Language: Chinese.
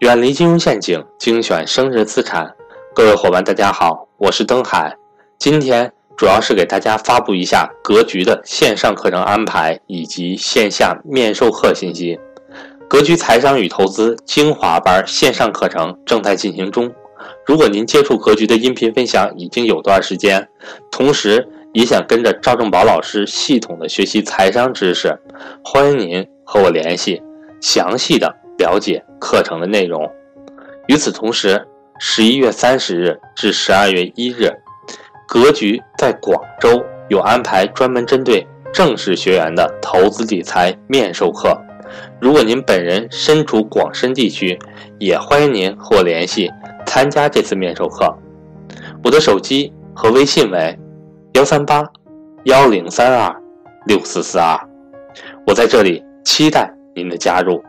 远离金融陷阱，精选生日资产。各位伙伴，大家好，我是登海。今天主要是给大家发布一下格局的线上课程安排以及线下面授课信息。格局财商与投资精华班线上课程正在进行中。如果您接触格局的音频分享已经有段时间，同时也想跟着赵正宝老师系统的学习财商知识，欢迎您和我联系，详细的。了解课程的内容。与此同时，十一月三十日至十二月一日，格局在广州有安排专门针对正式学员的投资理财面授课。如果您本人身处广深地区，也欢迎您和我联系参加这次面授课。我的手机和微信为幺三八幺零三二六四四二。我在这里期待您的加入。